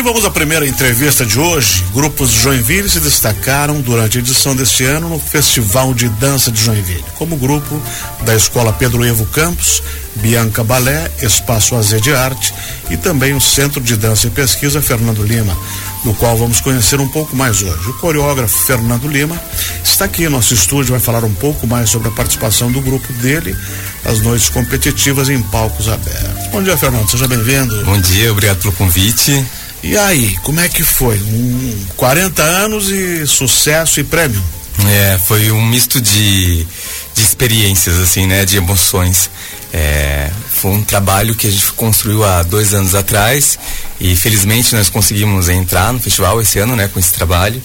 E vamos à primeira entrevista de hoje. Grupos de Joinville se destacaram durante a edição deste ano no Festival de Dança de Joinville, como grupo da Escola Pedro Evo Campos, Bianca Balé, Espaço AZ de Arte e também o Centro de Dança e Pesquisa Fernando Lima, do qual vamos conhecer um pouco mais hoje. O coreógrafo Fernando Lima está aqui em nosso estúdio, vai falar um pouco mais sobre a participação do grupo dele as noites competitivas em palcos abertos. Bom dia, Fernando, seja bem-vindo. Bom dia, obrigado pelo convite. E aí, como é que foi? Um, 40 anos e sucesso e prêmio? É, foi um misto de, de experiências, assim, né? De emoções. É, foi um trabalho que a gente construiu há dois anos atrás e felizmente nós conseguimos entrar no festival esse ano, né? Com esse trabalho.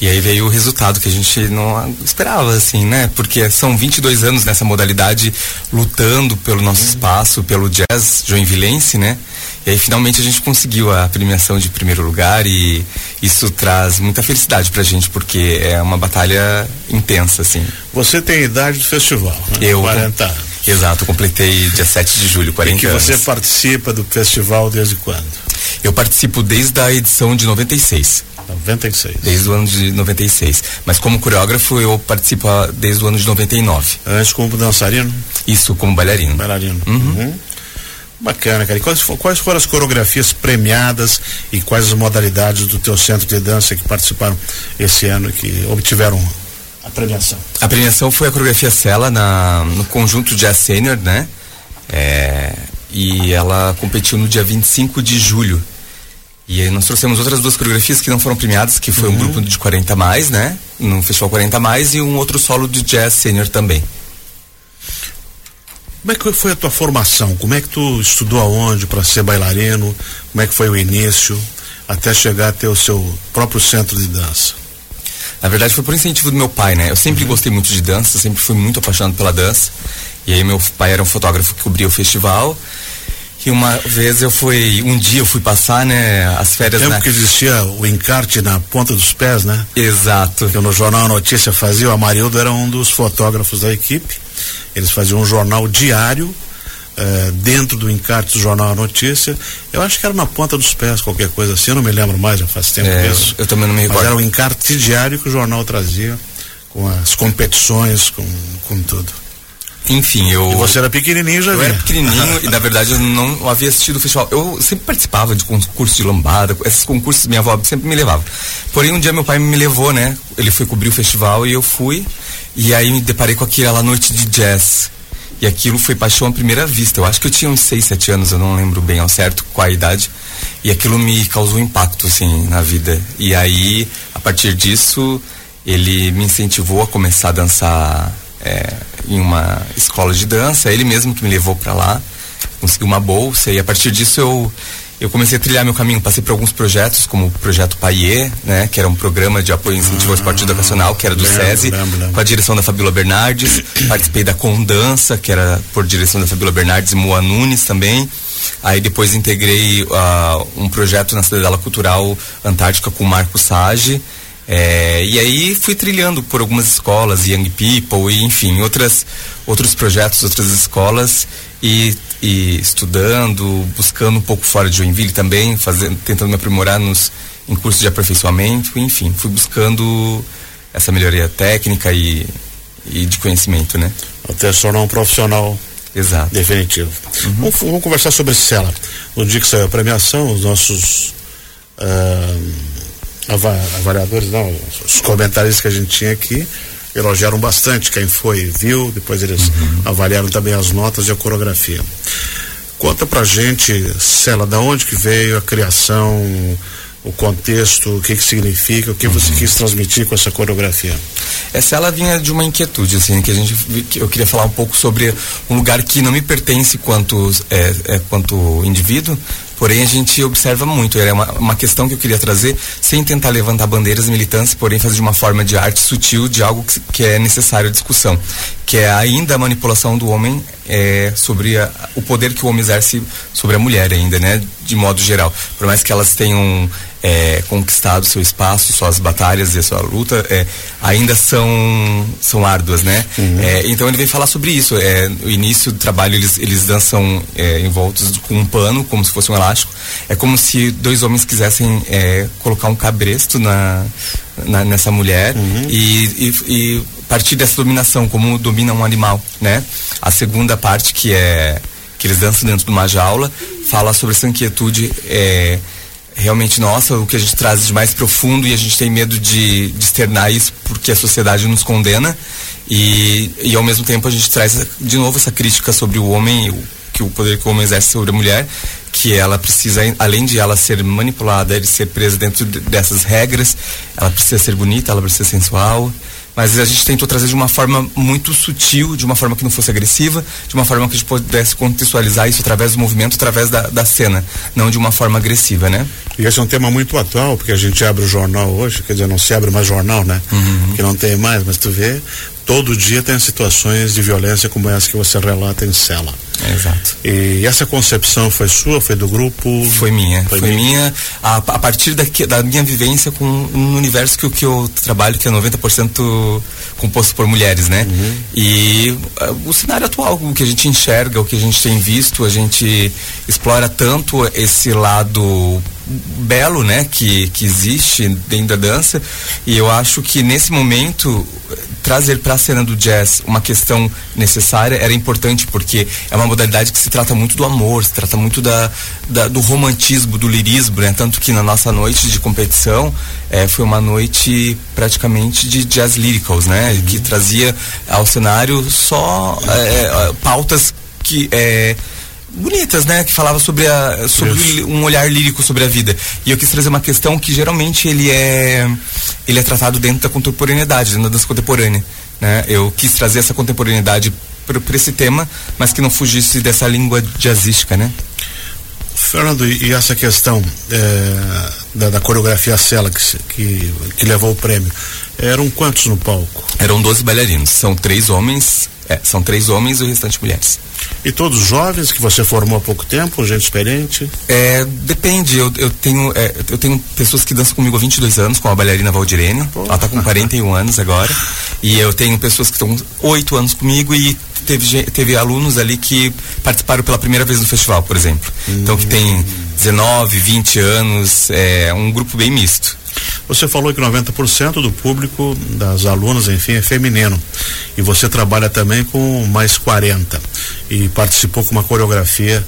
E aí veio o resultado que a gente não esperava, assim, né? Porque são 22 anos nessa modalidade lutando pelo nosso espaço, pelo jazz joinvilense, né? E aí finalmente a gente conseguiu a premiação de primeiro lugar e isso traz muita felicidade pra gente, porque é uma batalha intensa, assim. Você tem a idade do festival, né? Eu, 40 anos. Exato, completei dia 7 de julho, 40 e que anos. você participa do festival desde quando? Eu participo desde a edição de 96. 96. Desde o ano de 96. Mas como coreógrafo eu participo desde o ano de 99. Antes como dançarino? Isso, como bailarino. Bailarino. Uhum. uhum. Bacana, cara. E quais, quais foram as coreografias premiadas e quais as modalidades do teu centro de dança que participaram esse ano que obtiveram a premiação? A premiação foi a coreografia Sela na, no conjunto Jazz Senior, né? É, e ela competiu no dia 25 de julho. E aí nós trouxemos outras duas coreografias que não foram premiadas, que foi uhum. um grupo de 40 mais, né? No Festival 40 mais e um outro solo de jazz sênior também. Como é que foi a tua formação? Como é que tu estudou aonde para ser bailarino? Como é que foi o início até chegar a ter o seu próprio centro de dança? Na verdade foi por incentivo do meu pai, né? Eu sempre uhum. gostei muito de dança, sempre fui muito apaixonado pela dança. E aí meu pai era um fotógrafo que cobria o festival que uma vez eu fui, um dia eu fui passar, né, as férias Tempo na... que existia o encarte na ponta dos pés, né? Exato. Que no jornal notícia fazia, o Amarildo era um dos fotógrafos da equipe. Eles faziam um jornal diário eh, dentro do encarte do jornal a notícia. Eu acho que era na ponta dos pés, qualquer coisa assim. Eu não me lembro mais, já faz tempo é, isso. Eu também não me recordo. Mas era um encarte diário que o jornal trazia com as competições, com, com tudo. Enfim, eu. E você era pequenininho já Eu era pequenininho e na verdade eu não havia assistido o festival. Eu sempre participava de concursos de lambada, esses concursos minha avó sempre me levava. Porém, um dia meu pai me levou, né? Ele foi cobrir o festival e eu fui. E aí me deparei com aquela noite de jazz. E aquilo foi paixão à primeira vista. Eu acho que eu tinha uns 6, 7 anos, eu não lembro bem ao certo qual a idade. E aquilo me causou impacto, assim, na vida. E aí, a partir disso, ele me incentivou a começar a dançar é, em uma escola de dança, ele mesmo que me levou para lá, consegui uma bolsa e a partir disso eu eu comecei a trilhar meu caminho, passei por alguns projetos, como o projeto Paier, né, que era um programa de apoio e incentivo ao esporte educacional, que era do lembro, SESI, lembro, lembro. com a direção da Fabíola Bernardes, participei da Condança, que era por direção da Fabíola Bernardes e Moa Nunes também. Aí depois integrei uh, um projeto na Cidadela Cultural Antártica com o Marco Sage, é, e aí fui trilhando por algumas escolas, Young People e enfim, outras, outros projetos, outras escolas e, e estudando, buscando um pouco fora de Joinville também, fazendo, tentando me aprimorar nos, em cursos de aperfeiçoamento, enfim, fui buscando essa melhoria técnica e, e de conhecimento, né? Até se tornar um profissional Exato. definitivo. Uhum. Vamos, vamos, conversar sobre Cela. No dia que saiu a premiação, os nossos uh, avaliadores, não, os comentários que a gente tinha aqui elogiaram bastante quem foi viu, depois eles uhum. avaliaram também as notas e a coreografia. Conta pra gente, Cela, da onde que veio a criação, o contexto, o que que significa, o que uhum. você quis transmitir com essa coreografia? Essa ela vinha de uma inquietude, assim, que a gente, que eu queria falar um pouco sobre um lugar que não me pertence quanto, é, é, quanto indivíduo, Porém, a gente observa muito. Era uma, uma questão que eu queria trazer, sem tentar levantar bandeiras militantes, porém fazer de uma forma de arte sutil de algo que, que é necessário discussão, que é ainda a manipulação do homem é, sobre a, o poder que o homem exerce sobre a mulher ainda, né? De modo geral. Por mais que elas tenham é, conquistado seu espaço, suas batalhas e a sua luta é, ainda são são árduas, né? Uhum. É, então ele vem falar sobre isso. É, no início do trabalho eles eles dançam é, envoltos com um pano, como se fosse um elástico. É como se dois homens quisessem é, colocar um cabresto na, na nessa mulher uhum. e, e, e partir dessa dominação, como domina um animal, né? A segunda parte que é que eles dançam dentro de uma jaula fala sobre essa inquietude é, realmente nossa, o que a gente traz de mais profundo e a gente tem medo de, de externar isso porque a sociedade nos condena. E, e ao mesmo tempo a gente traz de novo essa crítica sobre o homem, o, que o poder que o homem exerce sobre a mulher, que ela precisa, além de ela ser manipulada, de ser presa dentro dessas regras, ela precisa ser bonita, ela precisa ser sensual, mas a gente tentou trazer de uma forma muito sutil, de uma forma que não fosse agressiva, de uma forma que a gente pudesse contextualizar isso através do movimento, através da, da cena, não de uma forma agressiva, né? E esse é um tema muito atual, porque a gente abre o jornal hoje, quer dizer, não se abre mais jornal, né? Uhum. Que não tem mais, mas tu vê, todo dia tem situações de violência como essa que você relata em cela. É, exato. E essa concepção foi sua, foi do grupo? Foi minha. Foi, foi minha, minha a, a, partir daqui, da minha vivência com um universo que, que eu trabalho, que é 90% composto por mulheres, né? Uhum. E uh, o cenário atual, o que a gente enxerga, o que a gente tem visto, a gente explora tanto esse lado belo, né, que, que existe dentro da dança, e eu acho que nesse momento trazer para a cena do jazz uma questão necessária era importante porque é uma modalidade que se trata muito do amor, se trata muito da, da do romantismo, do lirismo, né? Tanto que na nossa noite de competição é, foi uma noite praticamente de jazz lyricals, né? Uhum. Que trazia ao cenário só é, pautas que é, bonitas, né? Que falava sobre, a, sobre um olhar lírico sobre a vida. E eu quis trazer uma questão que geralmente ele é ele é tratado dentro da contemporaneidade, dentro da dança contemporânea. Né? Eu quis trazer essa contemporaneidade para esse tema, mas que não fugisse dessa língua jazzística, né? Fernando, e essa questão é, da, da, coreografia Cela que, que, que levou o prêmio, eram quantos no palco? Eram 12 bailarinos, são três homens é, são três homens e o restante mulheres. E todos jovens que você formou há pouco tempo, gente experiente? É, depende. Eu, eu tenho, é, eu tenho pessoas que dançam comigo há 22 anos, com a bailarina Valdirene. Ela está com 41 anos agora. E eu tenho pessoas que estão 8 anos comigo e teve, teve alunos ali que participaram pela primeira vez no festival, por exemplo. Hum. Então que tem 19, 20 anos, é um grupo bem misto. Você falou que 90% do público das alunas, enfim, é feminino. E você trabalha também com mais 40 e participou com uma coreografia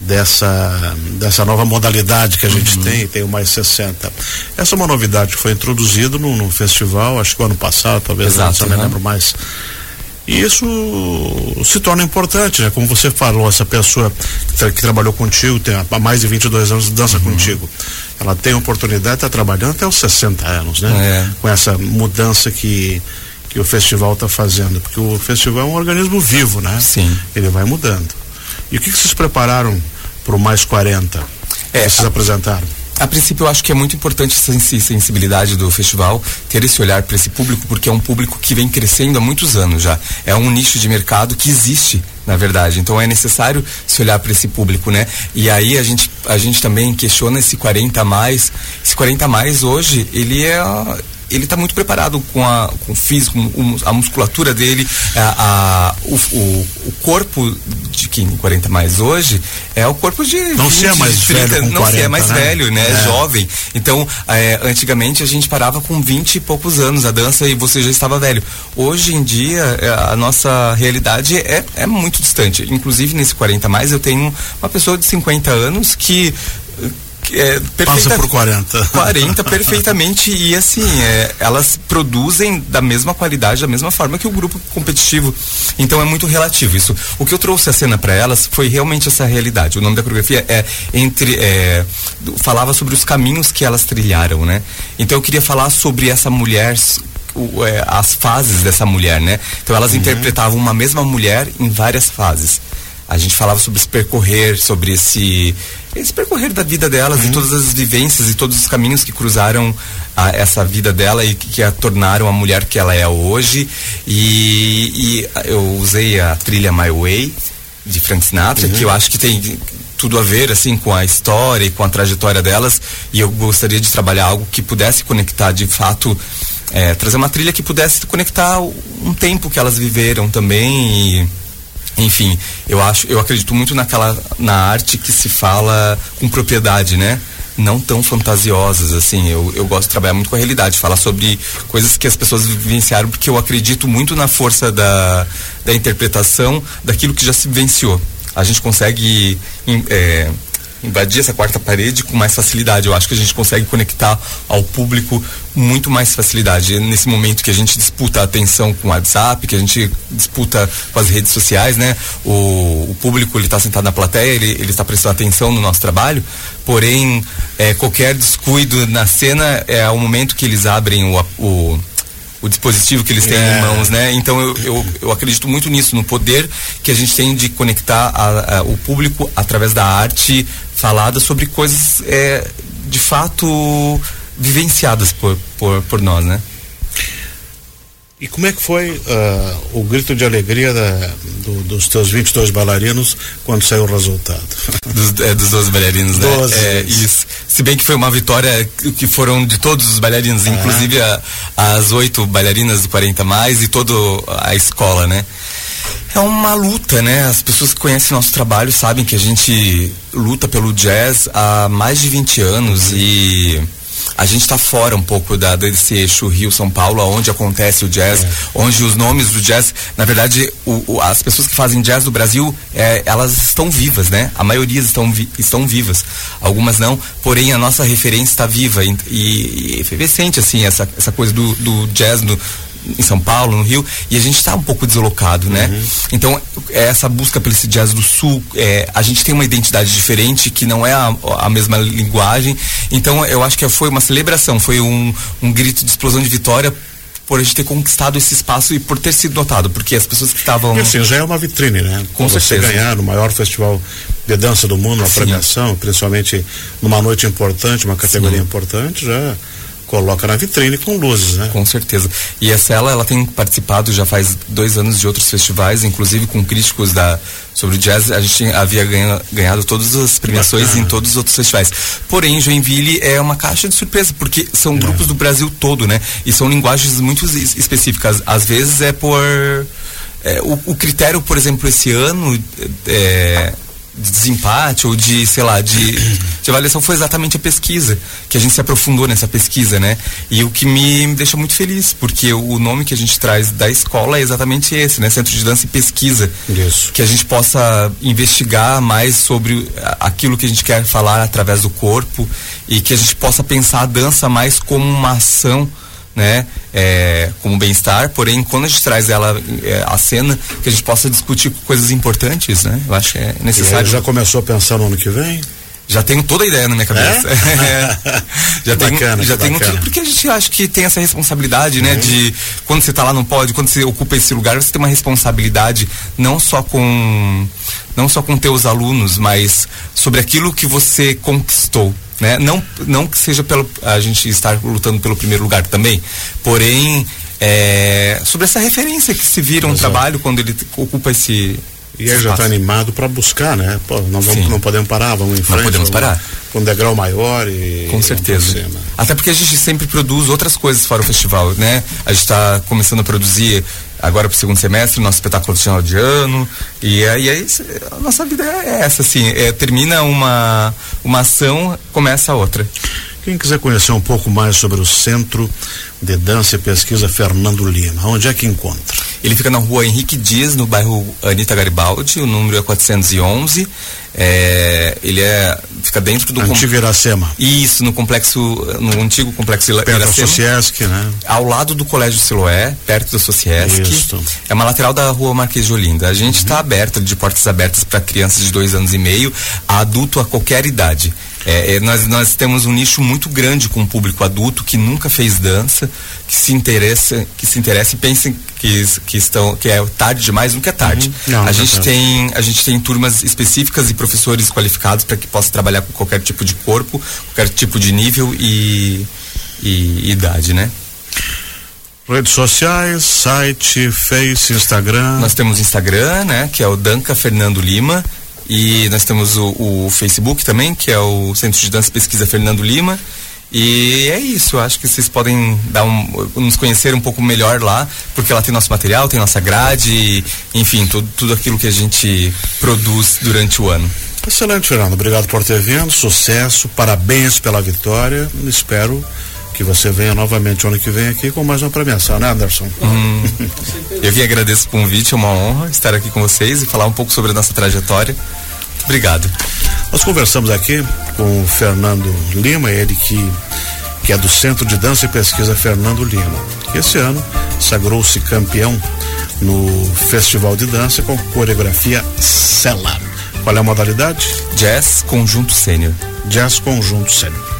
dessa dessa nova modalidade que a gente uhum. tem, tem o mais 60. Essa é uma novidade que foi introduzida no, no, festival, acho que o ano passado, talvez, Exato, não, uhum. lembro mais. E isso se torna importante, né? Como você falou, essa pessoa que, tra que trabalhou contigo, tem há mais de 22 anos, dança uhum. contigo. Ela tem oportunidade de estar trabalhando até os 60 anos, né? É. Com essa mudança que, que o festival está fazendo. Porque o festival é um organismo vivo, né? Sim. Ele vai mudando. E o que, que vocês prepararam para o mais 40? É, que vocês a... apresentaram? A princípio, eu acho que é muito importante essa sensibilidade do festival, ter esse olhar para esse público, porque é um público que vem crescendo há muitos anos já. É um nicho de mercado que existe, na verdade. Então é necessário se olhar para esse público, né? E aí a gente, a gente também questiona esse 40 a mais. Esse 40 a mais hoje, ele é ele está muito preparado com, a, com o físico, a musculatura dele, a, a o, o, o, corpo de quem 40 mais hoje é o corpo de não 20, se é mais 30, velho não 40, se é mais né? velho, né? É. Jovem. Então, é, antigamente a gente parava com 20 e poucos anos a dança e você já estava velho. Hoje em dia é, a nossa realidade é, é muito distante. Inclusive nesse 40 mais eu tenho uma pessoa de 50 anos que é, Passa por 40. 40 perfeitamente e assim, é, elas produzem da mesma qualidade, da mesma forma que o grupo competitivo. Então é muito relativo isso. O que eu trouxe a cena para elas foi realmente essa realidade. O nome da coreografia é entre é, falava sobre os caminhos que elas trilharam, né? Então eu queria falar sobre essa mulher o, é, as fases dessa mulher, né? Então elas uhum. interpretavam uma mesma mulher em várias fases. A gente falava sobre esse percorrer, sobre esse esse percorrer da vida delas uhum. e todas as vivências e todos os caminhos que cruzaram a, essa vida dela e que, que, a tornaram a mulher que ela é hoje. E, e eu usei a trilha My Way de Frank Sinatra, uhum. que eu acho que tem tudo a ver assim com a história e com a trajetória delas e eu gostaria de trabalhar algo que pudesse conectar de fato é, trazer uma trilha que pudesse conectar um tempo que elas viveram também e enfim eu acho eu acredito muito naquela na arte que se fala com propriedade né não tão fantasiosas, assim. Eu, eu gosto de trabalhar muito com a realidade, falar sobre coisas que as pessoas vivenciaram, porque eu acredito muito na força da, da interpretação daquilo que já se vivenciou. A gente consegue é, invadir essa quarta parede com mais facilidade. Eu acho que a gente consegue conectar ao público muito mais facilidade. Nesse momento que a gente disputa a atenção com o WhatsApp, que a gente disputa com as redes sociais, né? O, o público ele está sentado na plateia, ele, está prestando atenção no nosso trabalho, porém é, qualquer descuido na cena é o momento que eles abrem o, o o dispositivo que eles têm é. em mãos, né? Então eu, eu, eu, acredito muito nisso, no poder que a gente tem de conectar a, a, o público através da arte falada sobre coisas é, de fato vivenciadas por, por, por nós, né? E como é que foi uh, o grito de alegria da, do, dos teus 22 bailarinos quando saiu o resultado? Dos, é, dos 12 bailarinos, né? 12. É, isso. Se bem que foi uma vitória que foram de todos os bailarinos, ah. inclusive a, as oito bailarinas do 40 mais e toda a escola, né? É uma luta, né? As pessoas que conhecem nosso trabalho sabem que a gente luta pelo jazz há mais de 20 anos e a gente está fora um pouco da, desse eixo Rio-São Paulo, onde acontece o jazz, é. onde os nomes do jazz, na verdade, o, o, as pessoas que fazem jazz no Brasil, é, elas estão vivas, né? A maioria estão, vi, estão vivas, algumas não, porém a nossa referência está viva e, e, e efervescente, assim, essa, essa coisa do, do jazz no, em São Paulo, no Rio, e a gente está um pouco deslocado, né? Uhum. Então, é essa busca pelo jazz do sul, é, a gente tem uma identidade diferente, que não é a, a, mesma linguagem. Então, eu acho que foi uma celebração, foi um, um grito de explosão de vitória por a gente ter conquistado esse espaço e por ter sido notado, porque as pessoas que estavam. E assim, já é uma vitrine, né? Com Quando certeza. você ganhar no maior festival de dança do mundo, uma Sim. premiação, principalmente numa noite importante, uma categoria Sim. importante, já coloca na vitrine com luzes, né? Com certeza. E essa ela, ela tem participado já faz dois anos de outros festivais, inclusive com críticos da sobre o jazz. A gente havia ganha, ganhado todas as premiações em todos os outros festivais. Porém, Joinville é uma caixa de surpresa porque são é. grupos do Brasil todo, né? E são linguagens muito específicas. Às vezes é por é, o, o, critério, por exemplo, esse ano é, de desempate ou de, sei lá, de, de avaliação foi exatamente a pesquisa, que a gente se aprofundou nessa pesquisa, né? E o que me, me deixa muito feliz, porque o nome que a gente traz da escola é exatamente esse, né? Centro de Dança e Pesquisa. Isso. Que a gente possa investigar mais sobre aquilo que a gente quer falar através do corpo e que a gente possa pensar a dança mais como uma ação né, é, como bem-estar, porém quando a gente traz ela é, à cena, que a gente possa discutir coisas importantes, né? Eu acho que é necessário. já começou a pensar no ano que vem? Já tenho toda a ideia na minha cabeça. É? já tenho, bacana, já tenho tudo, porque a gente acha que tem essa responsabilidade, né? Uhum. De quando você está lá no pódio, quando você ocupa esse lugar, você tem uma responsabilidade não só com não só com teus alunos, mas sobre aquilo que você conquistou né? Não, não que seja pelo a gente estar lutando pelo primeiro lugar também, porém é, sobre essa referência que se vira um Exato. trabalho quando ele ocupa esse e ele já está animado para buscar, né? Pô, não, vamos, não podemos parar, vamos em frente. Não podemos parar. Com um degrau maior e. Com certeza. Até porque a gente sempre produz outras coisas para o festival, né? A gente está começando a produzir agora para o segundo semestre, nosso espetáculo de final de ano. E aí, aí a nossa vida é essa, assim, é, termina uma, uma ação, começa a outra. Quem quiser conhecer um pouco mais sobre o Centro de Dança e Pesquisa Fernando Lima, onde é que encontra? Ele fica na rua Henrique Dias, no bairro Anitta Garibaldi, o número é 411. É, ele é fica dentro do antigo Iracema. Isso, no complexo, no antigo complexo perto Iracema. Perto da Sociesc, né? Ao lado do Colégio Siloé, perto da Sociesc. Isso. É uma lateral da Rua Marquês de Olinda. A gente está uhum. aberta, de portas abertas para crianças de dois anos e meio, a adulto a qualquer idade. É, é, nós, nós temos um nicho muito grande com o público adulto que nunca fez dança, que se interessa, que se interessa e pensem que, que estão que é tarde demais, nunca é tarde. Uhum. Não, a gente tem a gente tem turmas específicas e professores qualificados para que possa trabalhar com qualquer tipo de corpo, qualquer tipo de nível e, e, e idade, né? Redes sociais, site, Face, Instagram. Nós temos Instagram, né? Que é o Danca Fernando Lima E nós temos o, o Facebook também, que é o Centro de Dança e Pesquisa Fernando Lima. E é isso, acho que vocês podem dar um, nos conhecer um pouco melhor lá, porque lá tem nosso material, tem nossa grade, enfim, tudo, tudo aquilo que a gente produz durante o ano. Excelente, Fernando. Obrigado por ter vindo, sucesso, parabéns pela vitória. Espero que você venha novamente ano que vem aqui com mais uma premiação, né, Anderson? Hum, eu que agradeço o convite, é uma honra estar aqui com vocês e falar um pouco sobre a nossa trajetória. Obrigado. Nós conversamos aqui com o Fernando Lima, ele que, que é do Centro de Dança e Pesquisa Fernando Lima, que esse ano sagrou-se campeão no Festival de Dança com coreografia Cellar. Qual é a modalidade? Jazz Conjunto Sênior. Jazz Conjunto Sênior.